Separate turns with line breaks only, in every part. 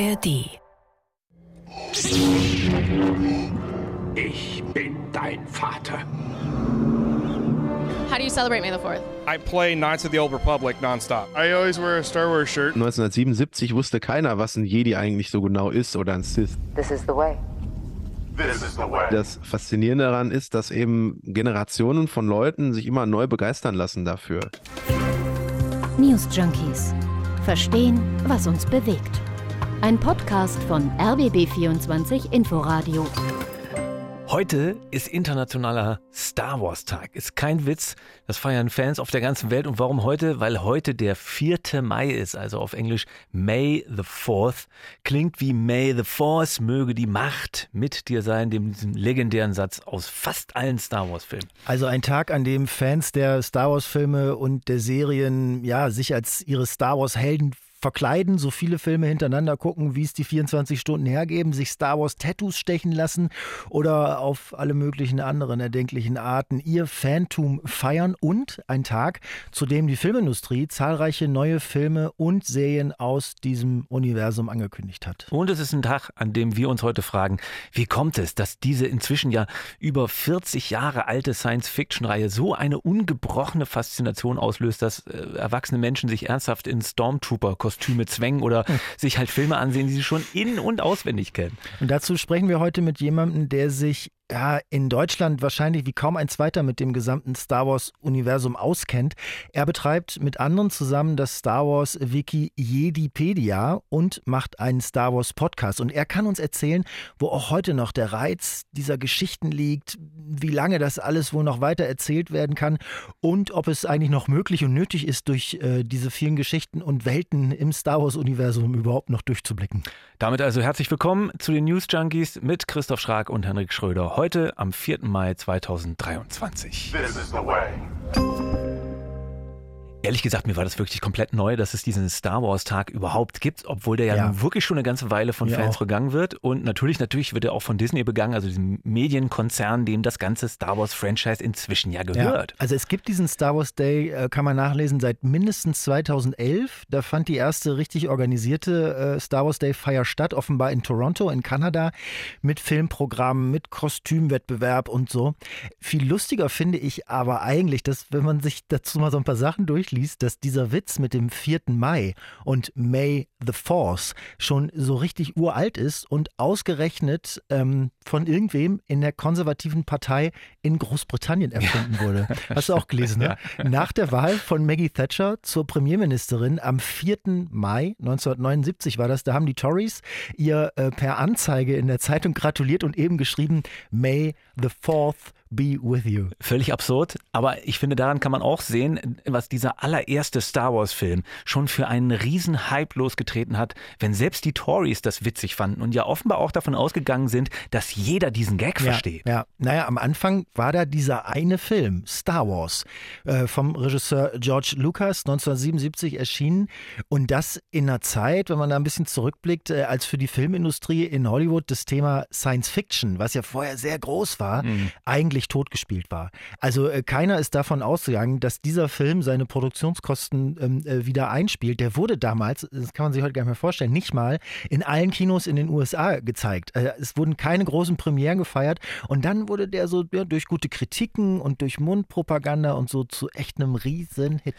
ARD.
Ich bin dein Vater.
How do you celebrate May the 4th?
I play Knights of the Old Republic nonstop.
I always wear a Star Wars shirt.
1977 wusste keiner, was ein Jedi eigentlich so genau ist oder ein Sith.
This is the way.
This is the way.
Das Faszinierende daran ist, dass eben Generationen von Leuten sich immer neu begeistern lassen dafür.
News Junkies. Verstehen, was uns bewegt. Ein Podcast von RBB24 Inforadio.
Heute ist internationaler Star Wars Tag. Ist kein Witz. Das feiern Fans auf der ganzen Welt. Und warum heute? Weil heute der 4. Mai ist, also auf Englisch May the 4th. Klingt wie May the Force, möge die Macht mit dir sein, dem diesem legendären Satz aus fast allen Star Wars Filmen.
Also ein Tag, an dem Fans der Star Wars Filme und der Serien ja sich als ihre Star Wars Helden verkleiden, so viele Filme hintereinander gucken, wie es die 24 Stunden hergeben, sich Star Wars Tattoos stechen lassen oder auf alle möglichen anderen erdenklichen Arten ihr Phantom feiern und ein Tag, zu dem die Filmindustrie zahlreiche neue Filme und Serien aus diesem Universum angekündigt hat.
Und es ist ein Tag, an dem wir uns heute fragen, wie kommt es, dass diese inzwischen ja über 40 Jahre alte Science-Fiction-Reihe so eine ungebrochene Faszination auslöst, dass äh, erwachsene Menschen sich ernsthaft in Stormtrooper Kostüme zwängen oder sich halt Filme ansehen, die sie schon in- und auswendig kennen.
Und dazu sprechen wir heute mit jemandem, der sich ja, in Deutschland wahrscheinlich wie kaum ein zweiter mit dem gesamten Star Wars-Universum auskennt. Er betreibt mit anderen zusammen das Star Wars-Wiki Jedipedia und macht einen Star Wars-Podcast. Und er kann uns erzählen, wo auch heute noch der Reiz dieser Geschichten liegt, wie lange das alles wohl noch weiter erzählt werden kann und ob es eigentlich noch möglich und nötig ist, durch äh, diese vielen Geschichten und Welten im Star Wars-Universum überhaupt noch durchzublicken.
Damit also herzlich willkommen zu den News Junkies mit Christoph Schrag und Henrik Schröder. Heute am 4. Mai 2023.
This is the way.
Ehrlich gesagt, mir war das wirklich komplett neu, dass es diesen Star Wars Tag überhaupt gibt, obwohl der ja,
Ja.
wirklich schon eine ganze Weile von
Mir
Fans
auch.
begangen wird. Und natürlich, natürlich wird er auch von Disney begangen, also diesem Medienkonzern, dem das ganze Star Wars Franchise inzwischen ja gehört.
Also es gibt diesen Star Wars Day, äh, kann man nachlesen, seit mindestens 2011. Da fand die erste richtig organisierte äh, Star Wars Day Feier statt, offenbar in Toronto in Kanada, mit Filmprogrammen, mit Kostümwettbewerb und so. Viel lustiger finde ich aber eigentlich, dass wenn man sich dazu mal so ein paar Sachen durchliest, dass dieser Witz mit dem 4. Mai und May the Force schon so richtig uralt ist und ausgerechnet ähm, von irgendwem in der konservativen Partei in Großbritannien erfunden wurde. Hast du auch gelesen, ne? Nach der Wahl von Maggie Thatcher zur Premierministerin am 4. Mai 1979 war das, da haben die Tories ihr äh, per Anzeige in der Zeitung gratuliert und eben geschrieben, May the 4th be with you.
Völlig absurd, aber ich finde, daran kann man auch sehen, was dieser allererste Star Wars-Film schon für einen riesen Hype losgetreten hat, wenn selbst die Tories das witzig fanden und ja offenbar auch davon ausgegangen sind, dass jeder diesen Gag versteht.
Ja, ja, naja, am Anfang war da dieser eine Film, Star Wars, äh, vom Regisseur George Lucas, 1977 erschienen. Und das in einer Zeit, wenn man da ein bisschen zurückblickt, äh, als für die Filmindustrie in Hollywood das Thema Science Fiction, was ja vorher sehr groß war, eigentlich totgespielt war. Also äh, keiner ist davon ausgegangen, dass dieser Film seine Produktionskosten ähm, äh, wieder einspielt. Der wurde damals, das kann man sich heute gar nicht mehr vorstellen, nicht mal in allen Kinos in den USA gezeigt. Äh, es wurden keine großen Premieren gefeiert und dann wurde der so ja, durch gute Kritiken und durch Mundpropaganda und so zu echt einem Riesenhit.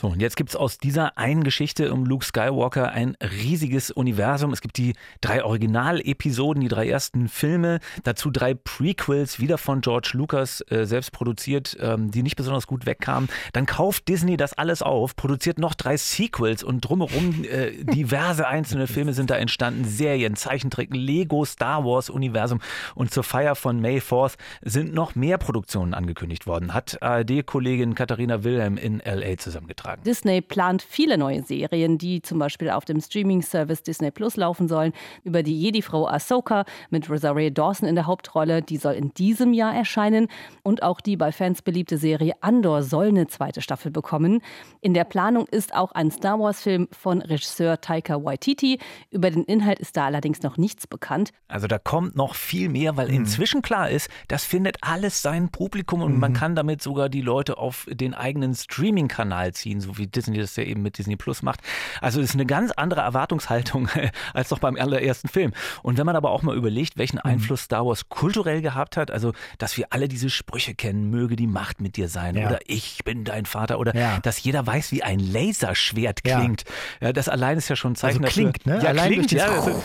So, und jetzt gibt es aus dieser einen Geschichte um Luke Skywalker ein riesiges Universum. Es gibt die drei Originalepisoden, die drei ersten Filme, dazu drei Prequels, wieder von George Lucas äh, selbst produziert, ähm, die nicht besonders gut wegkamen. Dann kauft Disney das alles auf, produziert noch drei Sequels und drumherum äh, diverse einzelne Filme sind da entstanden, Serien, Zeichentrick, Lego, Star Wars Universum und zur Feier von May 4th sind noch mehr Produktionen angekündigt worden, hat ARD-Kollegin Katharina Wilhelm in LA zusammengetragen.
Disney plant viele neue Serien, die zum Beispiel auf dem Streaming-Service Disney Plus laufen sollen. Über die Jedi-Frau Ahsoka mit Rosario Dawson in der Hauptrolle. Die soll in diesem Jahr erscheinen. Erscheinen. Und auch die bei Fans beliebte Serie Andor soll eine zweite Staffel bekommen. In der Planung ist auch ein Star Wars-Film von Regisseur Taika Waititi. Über den Inhalt ist da allerdings noch nichts bekannt.
Also da kommt noch viel mehr, weil mhm. inzwischen klar ist, das findet alles sein Publikum und mhm. man kann damit sogar die Leute auf den eigenen Streaming-Kanal ziehen, so wie Disney das ja eben mit Disney Plus macht. Also es ist eine ganz andere Erwartungshaltung als doch beim allerersten Film. Und wenn man aber auch mal überlegt, welchen mhm. Einfluss Star Wars kulturell gehabt hat, also dass wir alle diese Sprüche kennen, möge die Macht mit dir sein ja. oder ich bin dein Vater oder ja. dass jeder weiß, wie ein Laserschwert klingt. Ja. das allein ist ja schon ein Zeichen
also klingt,
dafür.
Ne? Ja, allein
klingt,
ja. Also,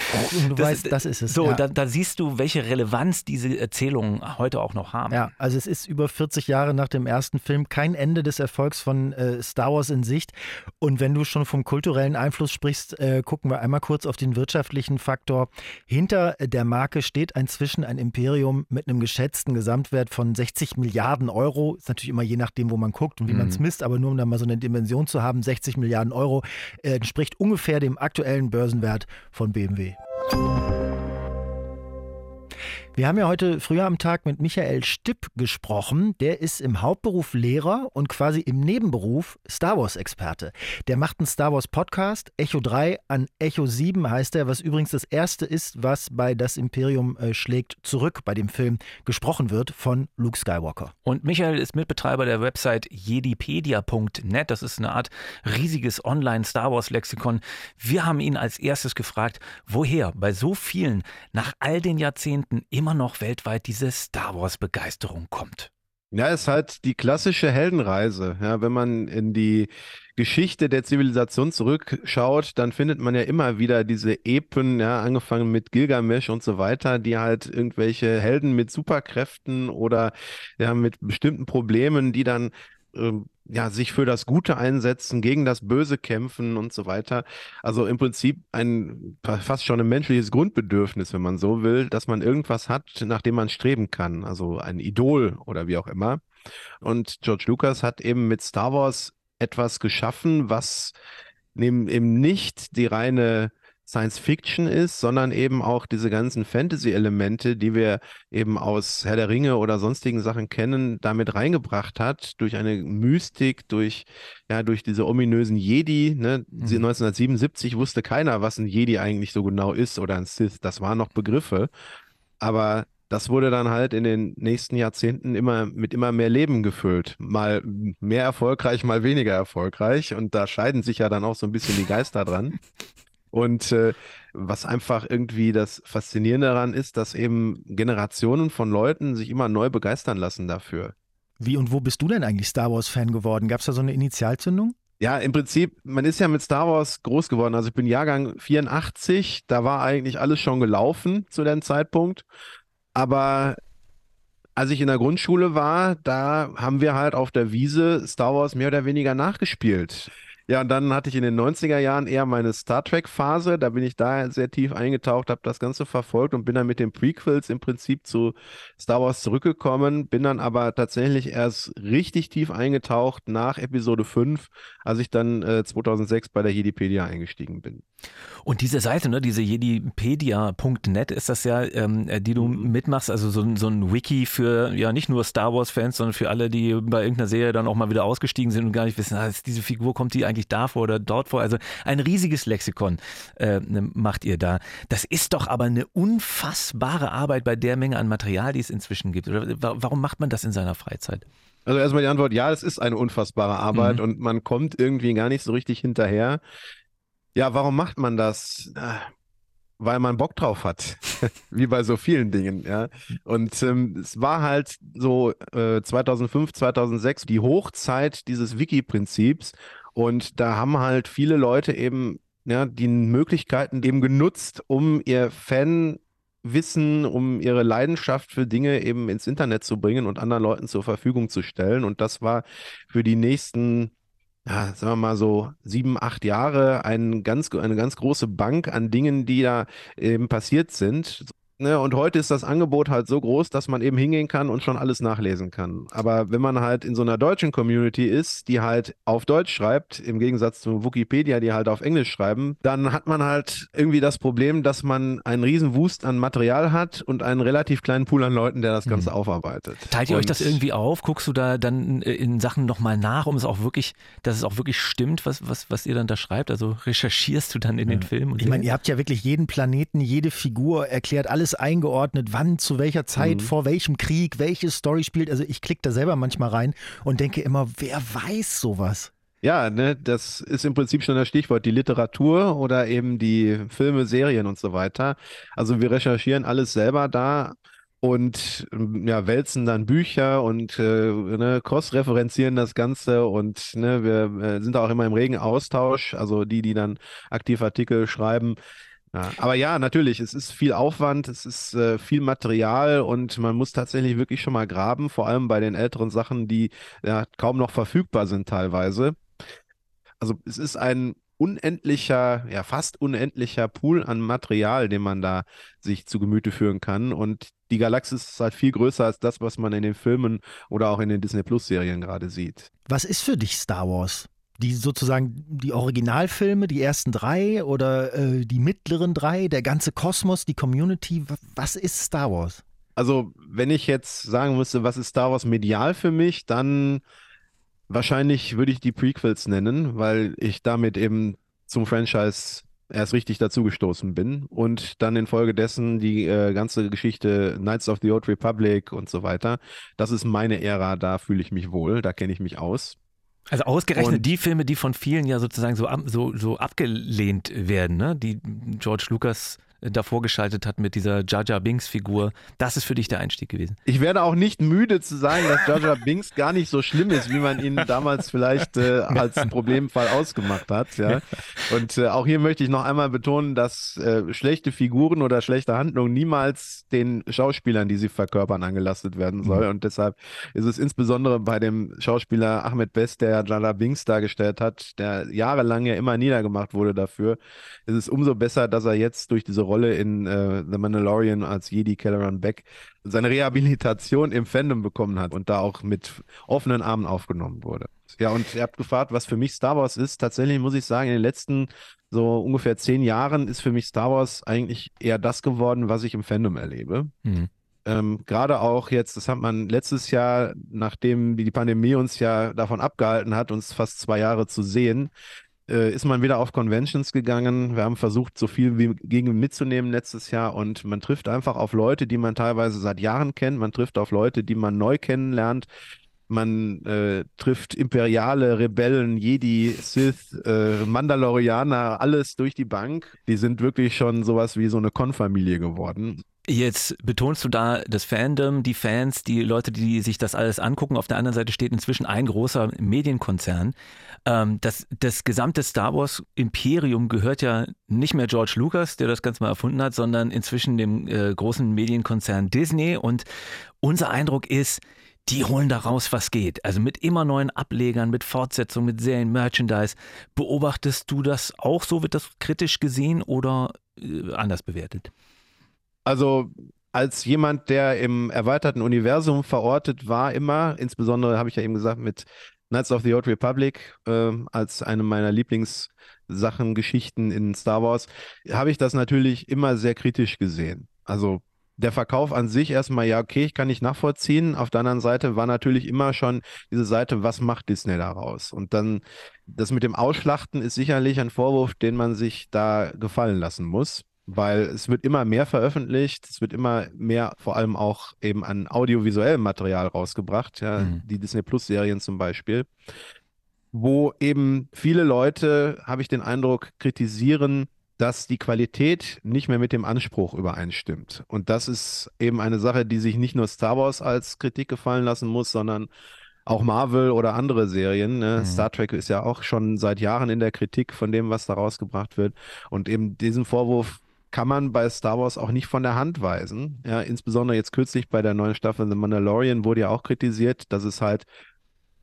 du das weißt, das ist es.
So, da, da, siehst du, welche Relevanz diese Erzählungen heute auch noch haben.
Ja, also es ist über 40 Jahre nach dem ersten Film kein Ende des Erfolgs von äh, Star Wars in Sicht. Und wenn du schon vom kulturellen Einfluss sprichst, äh, gucken wir einmal kurz auf den wirtschaftlichen Faktor. Hinter der Marke steht inzwischen ein Imperium mit einem geschätzten Gesamtwert von 60 Milliarden Euro. Ist natürlich immer je nachdem, wo man guckt und wie mhm. man es misst, aber nur um da mal so eine Dimension zu haben, 60 Milliarden Euro äh, entspricht ungefähr dem aktuellen Börsenwert von BMW. Wir haben ja heute früher am Tag mit Michael Stipp gesprochen. Der ist im Hauptberuf Lehrer und quasi im Nebenberuf Star Wars-Experte. Der macht einen Star Wars-Podcast, Echo 3 an Echo 7 heißt er, was übrigens das erste ist, was bei Das Imperium äh, schlägt zurück bei dem Film gesprochen wird von Luke Skywalker.
Und Michael ist Mitbetreiber der Website jedipedia.net. Das ist eine Art riesiges Online-Star Wars-Lexikon. Wir haben ihn als erstes gefragt, woher bei so vielen nach all den Jahrzehnten immer noch weltweit diese Star Wars-Begeisterung kommt.
Ja, es ist halt die klassische Heldenreise. Ja, wenn man in die Geschichte der Zivilisation zurückschaut, dann findet man ja immer wieder diese Epen, ja, angefangen mit Gilgamesh und so weiter, die halt irgendwelche Helden mit Superkräften oder ja, mit bestimmten Problemen, die dann ähm, ja, sich für das Gute einsetzen, gegen das Böse kämpfen und so weiter. Also im Prinzip ein fast schon ein menschliches Grundbedürfnis, wenn man so will, dass man irgendwas hat, nach dem man streben kann. Also ein Idol oder wie auch immer. Und George Lucas hat eben mit Star Wars etwas geschaffen, was eben nicht die reine Science Fiction ist, sondern eben auch diese ganzen Fantasy-Elemente, die wir eben aus Herr der Ringe oder sonstigen Sachen kennen, damit reingebracht hat, durch eine Mystik, durch, ja, durch diese ominösen Jedi. Ne? Mhm. 1977 wusste keiner, was ein Jedi eigentlich so genau ist oder ein Sith. Das waren noch Begriffe. Aber das wurde dann halt in den nächsten Jahrzehnten immer mit immer mehr Leben gefüllt. Mal mehr erfolgreich, mal weniger erfolgreich. Und da scheiden sich ja dann auch so ein bisschen die Geister dran. Und äh, was einfach irgendwie das Faszinierende daran ist, dass eben Generationen von Leuten sich immer neu begeistern lassen dafür.
Wie und wo bist du denn eigentlich Star Wars-Fan geworden? Gab es da so eine Initialzündung?
Ja, im Prinzip, man ist ja mit Star Wars groß geworden. Also ich bin Jahrgang 84, da war eigentlich alles schon gelaufen zu dem Zeitpunkt. Aber als ich in der Grundschule war, da haben wir halt auf der Wiese Star Wars mehr oder weniger nachgespielt. Ja, und dann hatte ich in den 90er Jahren eher meine Star Trek-Phase. Da bin ich da sehr tief eingetaucht, habe das Ganze verfolgt und bin dann mit den Prequels im Prinzip zu Star Wars zurückgekommen. Bin dann aber tatsächlich erst richtig tief eingetaucht nach Episode 5, als ich dann äh, 2006 bei der Jedipedia eingestiegen bin.
Und diese Seite, ne, diese jedipedia.net ist das ja, ähm, äh, die du mhm. mitmachst, also so, so ein Wiki für ja nicht nur Star Wars-Fans, sondern für alle, die bei irgendeiner Serie dann auch mal wieder ausgestiegen sind und gar nicht wissen, ah, diese Figur kommt die eigentlich da vor oder dort vor. Also ein riesiges Lexikon äh, ne, macht ihr da. Das ist doch aber eine unfassbare Arbeit bei der Menge an Material, die es inzwischen gibt. Oder warum macht man das in seiner Freizeit?
Also erstmal die Antwort, ja, es ist eine unfassbare Arbeit mhm. und man kommt irgendwie gar nicht so richtig hinterher. Ja, warum macht man das? Äh, weil man Bock drauf hat, wie bei so vielen Dingen, ja. Und ähm, es war halt so äh, 2005, 2006 die Hochzeit dieses Wiki-Prinzips und da haben halt viele Leute eben ja, die Möglichkeiten eben genutzt, um ihr Fanwissen, um ihre Leidenschaft für Dinge eben ins Internet zu bringen und anderen Leuten zur Verfügung zu stellen. Und das war für die nächsten ja, sagen wir mal so sieben, acht Jahre ein ganz, eine ganz große Bank an Dingen, die da eben passiert sind. Ne, und heute ist das Angebot halt so groß, dass man eben hingehen kann und schon alles nachlesen kann. Aber wenn man halt in so einer deutschen Community ist, die halt auf Deutsch schreibt, im Gegensatz zu Wikipedia, die halt auf Englisch schreiben, dann hat man halt irgendwie das Problem, dass man einen riesen Wust an Material hat und einen relativ kleinen Pool an Leuten, der das Ganze mhm. aufarbeitet.
Teilt ihr und euch das irgendwie auf? Guckst du da dann äh, in Sachen nochmal nach, um es auch wirklich, dass es auch wirklich stimmt, was, was, was ihr dann da schreibt? Also recherchierst du dann in ja. den Filmen?
ich meine, ihr habt ja wirklich jeden Planeten, jede Figur erklärt alles alles eingeordnet, wann, zu welcher Zeit, mhm. vor welchem Krieg, welche Story spielt. Also ich klicke da selber manchmal rein und denke immer, wer weiß sowas?
Ja, ne, das ist im Prinzip schon das Stichwort, die Literatur oder eben die Filme, Serien und so weiter. Also wir recherchieren alles selber da und ja, wälzen dann Bücher und äh, ne, cross-referenzieren das Ganze und ne, wir äh, sind auch immer im regen Austausch, also die, die dann aktiv Artikel schreiben, ja, aber ja, natürlich, es ist viel Aufwand, es ist äh, viel Material und man muss tatsächlich wirklich schon mal graben, vor allem bei den älteren Sachen, die ja kaum noch verfügbar sind teilweise. Also es ist ein unendlicher, ja fast unendlicher Pool an Material, den man da sich zu Gemüte führen kann. Und die Galaxis ist halt viel größer als das, was man in den Filmen oder auch in den Disney Plus Serien gerade sieht.
Was ist für dich Star Wars? Die sozusagen die Originalfilme, die ersten drei oder äh, die mittleren drei, der ganze Kosmos, die Community, was ist Star Wars?
Also, wenn ich jetzt sagen müsste, was ist Star Wars medial für mich, dann wahrscheinlich würde ich die Prequels nennen, weil ich damit eben zum Franchise erst richtig dazugestoßen bin und dann infolgedessen die äh, ganze Geschichte Knights of the Old Republic und so weiter. Das ist meine Ära, da fühle ich mich wohl, da kenne ich mich aus.
Also ausgerechnet und die Filme, die von vielen ja sozusagen so, so, so abgelehnt werden, ne? die George Lucas davor geschaltet hat mit dieser Jaja Binks Figur. Das ist für dich der Einstieg gewesen.
Ich werde auch nicht müde zu sagen, dass Jaja Binks gar nicht so schlimm ist, wie man ihn damals vielleicht äh, als Problemfall ausgemacht hat. Ja? Und äh, auch hier möchte ich noch einmal betonen, dass äh, schlechte Figuren oder schlechte Handlungen niemals den Schauspielern, die sie verkörpern, angelastet werden soll. Mhm. Und deshalb ist es insbesondere bei dem Schauspieler Ahmed Best, der Jaja Binks dargestellt hat, der jahrelang ja immer niedergemacht wurde dafür, ist es umso besser, dass er jetzt durch diese Rolle in äh, The Mandalorian als Jedi Kelleran Beck seine Rehabilitation im Fandom bekommen hat und da auch mit offenen Armen aufgenommen wurde. Ja, und ihr habt gefragt, was für mich Star Wars ist. Tatsächlich muss ich sagen, in den letzten so ungefähr zehn Jahren ist für mich Star Wars eigentlich eher das geworden, was ich im Fandom erlebe. Mhm. Ähm, Gerade auch jetzt, das hat man letztes Jahr, nachdem die Pandemie uns ja davon abgehalten hat, uns fast zwei Jahre zu sehen, äh, ist man wieder auf Conventions gegangen. Wir haben versucht, so viel wie gegen mitzunehmen letztes Jahr und man trifft einfach auf Leute, die man teilweise seit Jahren kennt. Man trifft auf Leute, die man neu kennenlernt. Man äh, trifft Imperiale, Rebellen, Jedi, Sith, äh, Mandalorianer, alles durch die Bank. Die sind wirklich schon sowas wie so eine Konfamilie geworden.
Jetzt betonst du da das Fandom, die Fans, die Leute, die sich das alles angucken. Auf der anderen Seite steht inzwischen ein großer Medienkonzern. Ähm, das, das gesamte Star Wars Imperium gehört ja nicht mehr George Lucas, der das Ganze mal erfunden hat, sondern inzwischen dem äh, großen Medienkonzern Disney. Und unser Eindruck ist, die holen da raus, was geht. Also mit immer neuen Ablegern, mit Fortsetzungen, mit Serien, Merchandise. Beobachtest du das auch so? Wird das kritisch gesehen oder äh, anders bewertet?
Also als jemand, der im erweiterten Universum verortet war, immer, insbesondere habe ich ja eben gesagt, mit Knights of the Old Republic äh, als eine meiner Lieblingssachen, Geschichten in Star Wars, habe ich das natürlich immer sehr kritisch gesehen. Also der Verkauf an sich erstmal, ja, okay, ich kann nicht nachvollziehen. Auf der anderen Seite war natürlich immer schon diese Seite, was macht Disney daraus? Und dann das mit dem Ausschlachten ist sicherlich ein Vorwurf, den man sich da gefallen lassen muss weil es wird immer mehr veröffentlicht, es wird immer mehr vor allem auch eben an audiovisuellem Material rausgebracht, ja, mhm. die Disney Plus Serien zum Beispiel, wo eben viele Leute, habe ich den Eindruck, kritisieren, dass die Qualität nicht mehr mit dem Anspruch übereinstimmt. Und das ist eben eine Sache, die sich nicht nur Star Wars als Kritik gefallen lassen muss, sondern auch Marvel oder andere Serien. Ne? Mhm. Star Trek ist ja auch schon seit Jahren in der Kritik von dem, was da rausgebracht wird. Und eben diesen Vorwurf kann man bei Star Wars auch nicht von der Hand weisen. Ja, insbesondere jetzt kürzlich bei der neuen Staffel The Mandalorian wurde ja auch kritisiert, dass es halt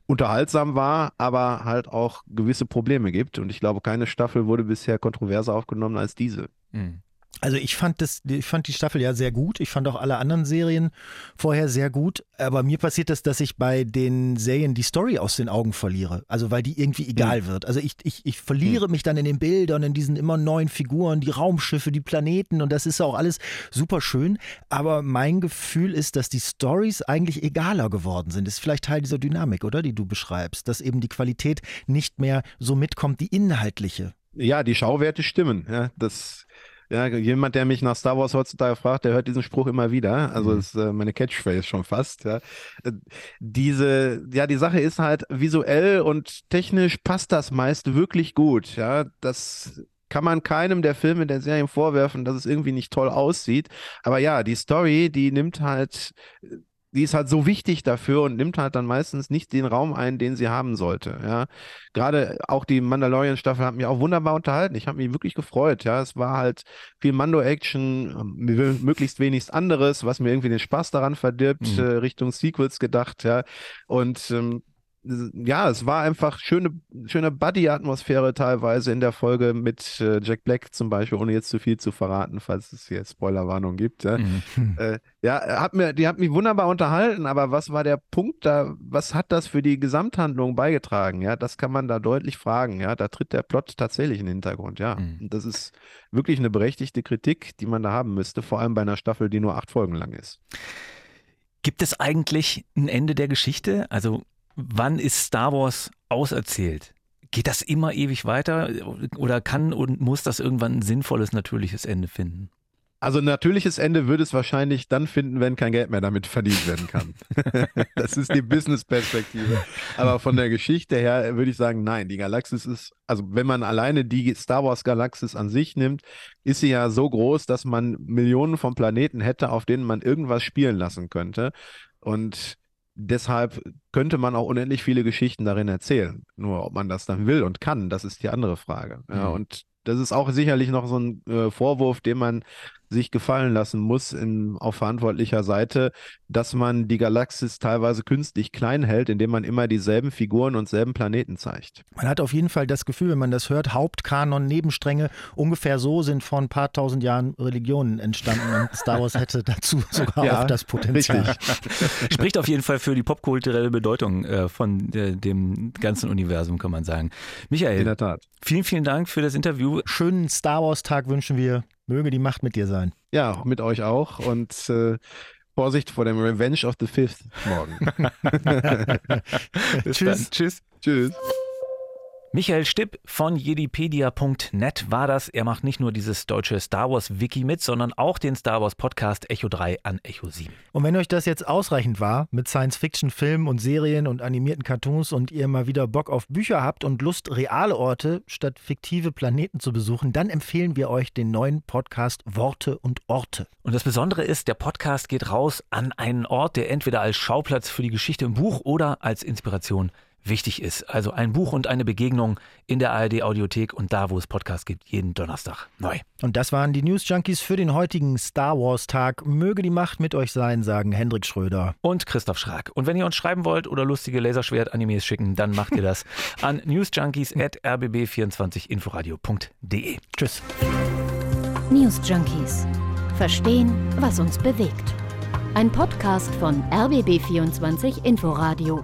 unterhaltsam war, aber halt auch gewisse Probleme gibt. Und ich glaube, keine Staffel wurde bisher kontroverser aufgenommen als diese.
Mhm.
Also ich fand das, ich fand die Staffel ja sehr gut. Ich fand auch alle anderen Serien vorher sehr gut. Aber mir passiert das, dass ich bei den Serien die Story aus den Augen verliere. Also weil die irgendwie egal wird. Also ich, ich, ich verliere mich dann in den Bildern, in diesen immer neuen Figuren, die Raumschiffe, die Planeten und das ist auch alles super schön. Aber mein Gefühl ist, dass die Stories eigentlich egaler geworden sind. Das ist vielleicht Teil dieser Dynamik, oder? Die du beschreibst. Dass eben die Qualität nicht mehr so mitkommt, die inhaltliche.
Ja, die Schauwerte stimmen. Ja, das ja, jemand, der mich nach Star Wars heutzutage fragt, der hört diesen Spruch immer wieder. Also mhm. ist äh, meine Catchphrase schon fast. Ja. Äh, diese, ja, die Sache ist halt visuell und technisch passt das meist wirklich gut. Ja, das kann man keinem der Filme der Serien vorwerfen, dass es irgendwie nicht toll aussieht. Aber ja, die Story, die nimmt halt die ist halt so wichtig dafür und nimmt halt dann meistens nicht den Raum ein, den sie haben sollte. Ja, gerade auch die Mandalorian-Staffel hat mich auch wunderbar unterhalten. Ich habe mich wirklich gefreut. Ja, es war halt viel Mando-Action, ähm, möglichst wenig anderes, was mir irgendwie den Spaß daran verdirbt, mhm. äh, Richtung Sequels gedacht. Ja, und ähm, ja, es war einfach schöne, schöne Buddy-Atmosphäre teilweise in der Folge mit äh, Jack Black zum Beispiel, ohne jetzt zu viel zu verraten, falls es hier Spoilerwarnung gibt. Ja, mhm. äh, ja hat mir, die hat mich wunderbar unterhalten, aber was war der Punkt da? Was hat das für die Gesamthandlung beigetragen? Ja, das kann man da deutlich fragen. Ja, da tritt der Plot tatsächlich in den Hintergrund. Ja, mhm. das ist wirklich eine berechtigte Kritik, die man da haben müsste, vor allem bei einer Staffel, die nur acht Folgen lang ist.
Gibt es eigentlich ein Ende der Geschichte? Also wann ist Star Wars auserzählt? Geht das immer ewig weiter oder kann und muss das irgendwann ein sinnvolles, natürliches Ende finden?
Also ein natürliches Ende würde es wahrscheinlich dann finden, wenn kein Geld mehr damit verdient werden kann. das ist die Business-Perspektive. Aber von der Geschichte her würde ich sagen, nein, die Galaxis ist, also wenn man alleine die Star Wars-Galaxis an sich nimmt, ist sie ja so groß, dass man Millionen von Planeten hätte, auf denen man irgendwas spielen lassen könnte. Und Deshalb könnte man auch unendlich viele Geschichten darin erzählen. Nur ob man das dann will und kann, das ist die andere Frage. Ja, mhm. und das ist auch sicherlich noch so ein äh, Vorwurf, den man sich gefallen lassen muss in, auf verantwortlicher Seite, dass man die Galaxis teilweise künstlich klein hält, indem man immer dieselben Figuren und selben Planeten zeigt.
Man hat auf jeden Fall das Gefühl, wenn man das hört, Hauptkanon, Nebenstränge, ungefähr so sind vor ein paar tausend Jahren Religionen entstanden und Star Wars hätte dazu sogar ja, auch das Potenzial.
Spricht auf jeden Fall für die popkulturelle Bedeutung äh, von äh, dem ganzen Universum, kann man sagen. Michael,
in der Tat.
vielen, vielen Dank für das Interview.
Schönen Star Wars Tag wünschen wir. Möge die Macht mit dir sein.
Ja, mit euch auch. Und äh, Vorsicht vor dem Revenge of the Fifth morgen.
Tschüss. Tschüss. Tschüss. Michael Stipp von jedipedia.net war das. Er macht nicht nur dieses deutsche Star Wars Wiki mit, sondern auch den Star Wars Podcast Echo 3 an Echo 7.
Und wenn euch das jetzt ausreichend war mit Science-Fiction-Filmen und Serien und animierten Cartoons und ihr mal wieder Bock auf Bücher habt und Lust, reale Orte statt fiktive Planeten zu besuchen, dann empfehlen wir euch den neuen Podcast Worte und Orte.
Und das Besondere ist, der Podcast geht raus an einen Ort, der entweder als Schauplatz für die Geschichte im Buch oder als Inspiration wichtig ist. Also ein Buch und eine Begegnung in der ARD Audiothek und da, wo es Podcasts gibt, jeden Donnerstag neu.
Und das waren die News Junkies für den heutigen Star Wars Tag. Möge die Macht mit euch sein, sagen Hendrik Schröder
und Christoph Schrag. Und wenn ihr uns schreiben wollt oder lustige Laserschwert-Animes schicken, dann macht ihr das an newsjunkies@rbb24inforadio.de.
Tschüss.
News Junkies verstehen, was uns bewegt. Ein Podcast von RBB24 Inforadio.